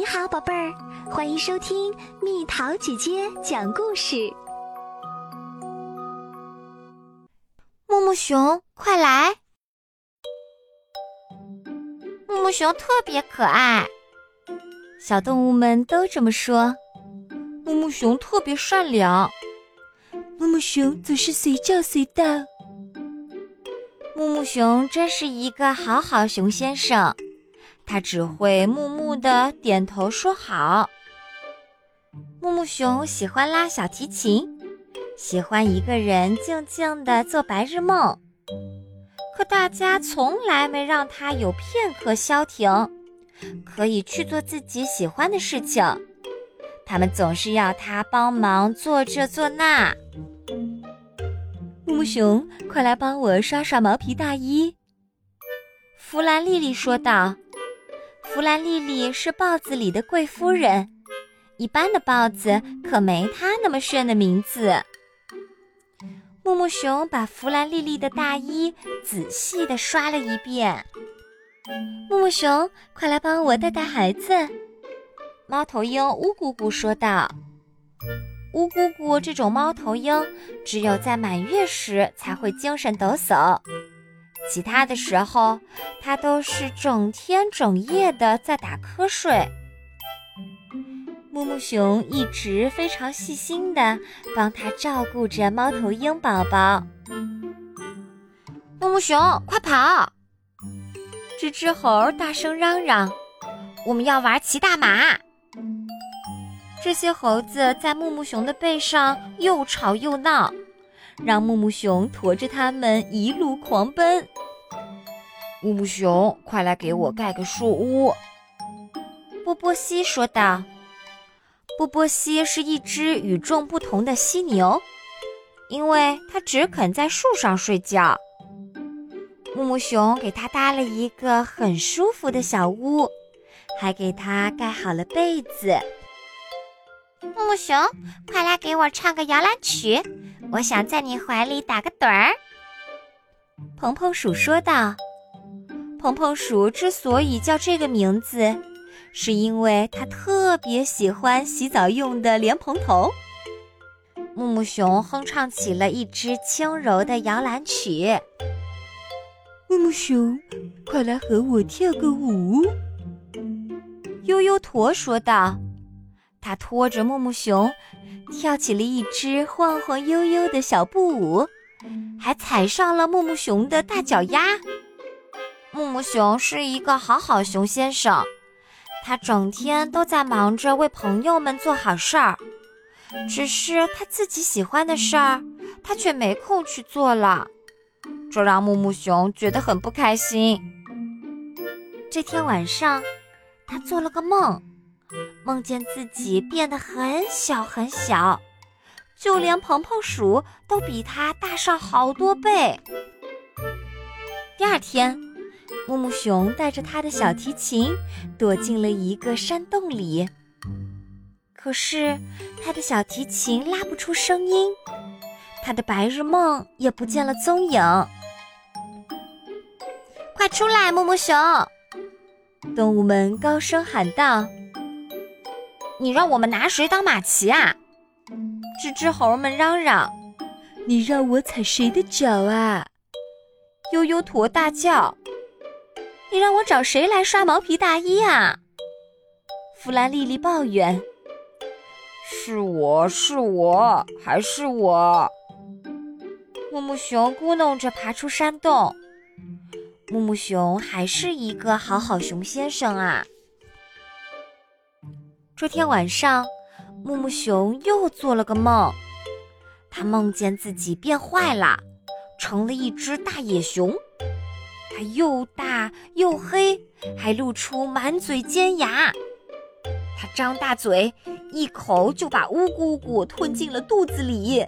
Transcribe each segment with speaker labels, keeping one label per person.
Speaker 1: 你好，宝贝儿，欢迎收听蜜桃姐姐讲故事。
Speaker 2: 木木熊，快来！木木熊特别可爱，小动物们都这么说。木木熊特别善良，
Speaker 3: 木木熊总是随叫随到。
Speaker 2: 木木熊真是一个好好熊先生。他只会木木的点头说好。木木熊喜欢拉小提琴，喜欢一个人静静的做白日梦。可大家从来没让他有片刻消停，可以去做自己喜欢的事情。他们总是要他帮忙做这做那。
Speaker 3: 木木熊，快来帮我刷刷毛皮大衣。
Speaker 2: 弗兰丽丽说道。弗兰丽丽是豹子里的贵夫人，一般的豹子可没她那么炫的名字。木木熊把弗兰丽丽的大衣仔细地刷了一遍。
Speaker 3: 木木熊，快来帮我带带孩子。
Speaker 2: 猫头鹰乌姑姑说道：“乌姑姑这种猫头鹰，只有在满月时才会精神抖擞。”其他的时候，他都是整天整夜的在打瞌睡。木木熊一直非常细心的帮他照顾着猫头鹰宝宝。木木熊，快跑！吱吱猴大声嚷嚷：“我们要玩骑大马！”这些猴子在木木熊的背上又吵又闹，让木木熊驮着它们一路狂奔。
Speaker 4: 木木熊，快来给我盖个树屋！
Speaker 2: 波波西说道。波波西是一只与众不同的犀牛，因为它只肯在树上睡觉。木木熊给它搭了一个很舒服的小屋，还给它盖好了被子。木木熊，快来给我唱个摇篮曲，我想在你怀里打个盹儿。蓬蓬鼠说道。蓬蓬鼠之所以叫这个名字，是因为它特别喜欢洗澡用的莲蓬头。木木熊哼唱起了一支轻柔的摇篮曲。
Speaker 3: 木木熊，快来和我跳个舞！
Speaker 2: 悠悠驼说道。他拖着木木熊，跳起了一支晃晃悠悠的小步舞，还踩上了木木熊的大脚丫。木木熊是一个好好熊先生，他整天都在忙着为朋友们做好事儿，只是他自己喜欢的事儿，他却没空去做了，这让木木熊觉得很不开心。这天晚上，他做了个梦，梦见自己变得很小很小，就连蓬蓬鼠都比他大上好多倍。第二天。木木熊带着他的小提琴躲进了一个山洞里，可是他的小提琴拉不出声音，他的白日梦也不见了踪影。快出来，木木熊！动物们高声喊道：“你让我们拿谁当马骑啊？”吱吱猴们嚷嚷：“
Speaker 3: 你让我踩谁的脚啊？”
Speaker 2: 悠悠驼大叫。你让我找谁来刷毛皮大衣啊？弗兰丽丽抱怨：“
Speaker 4: 是我是我还是我？”
Speaker 2: 木木熊咕哝着爬出山洞。木木熊还是一个好好熊先生啊。这天晚上，木木熊又做了个梦，他梦见自己变坏了，成了一只大野熊。又大又黑，还露出满嘴尖牙。它张大嘴，一口就把乌姑姑吞进了肚子里。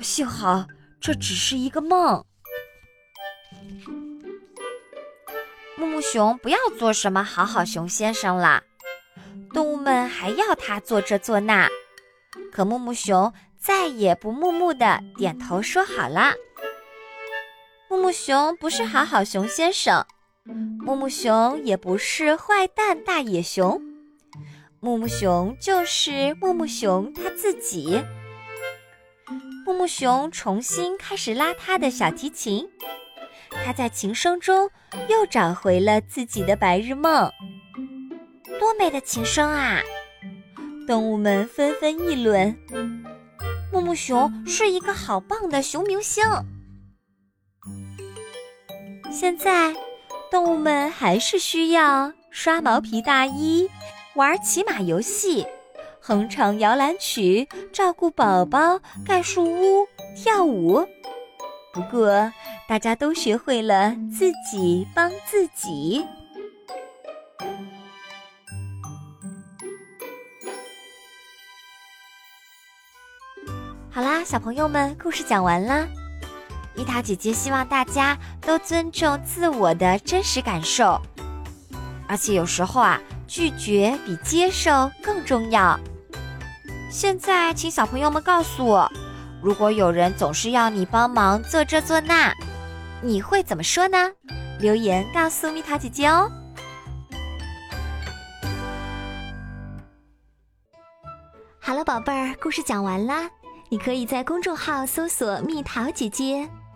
Speaker 2: 幸好这只是一个梦。木木熊不要做什么好好熊先生了，动物们还要他做这做那，可木木熊再也不木木的点头说好了。木木熊不是好好熊先生，木木熊也不是坏蛋大野熊，木木熊就是木木熊他自己。木木熊重新开始拉他的小提琴，他在琴声中又找回了自己的白日梦。多美的琴声啊！动物们纷纷议论：木木熊是一个好棒的熊明星。现在，动物们还是需要刷毛皮大衣、玩骑马游戏。哼唱摇篮曲，照顾宝宝，盖树屋，跳舞。不过，大家都学会了自己帮自己。好啦，小朋友们，故事讲完啦。蜜桃姐姐希望大家都尊重自我的真实感受，而且有时候啊，拒绝比接受更重要。现在，请小朋友们告诉我，如果有人总是要你帮忙做这做那，你会怎么说呢？留言告诉蜜桃姐姐哦。
Speaker 1: 好了，宝贝儿，故事讲完啦。你可以在公众号搜索“蜜桃姐姐”，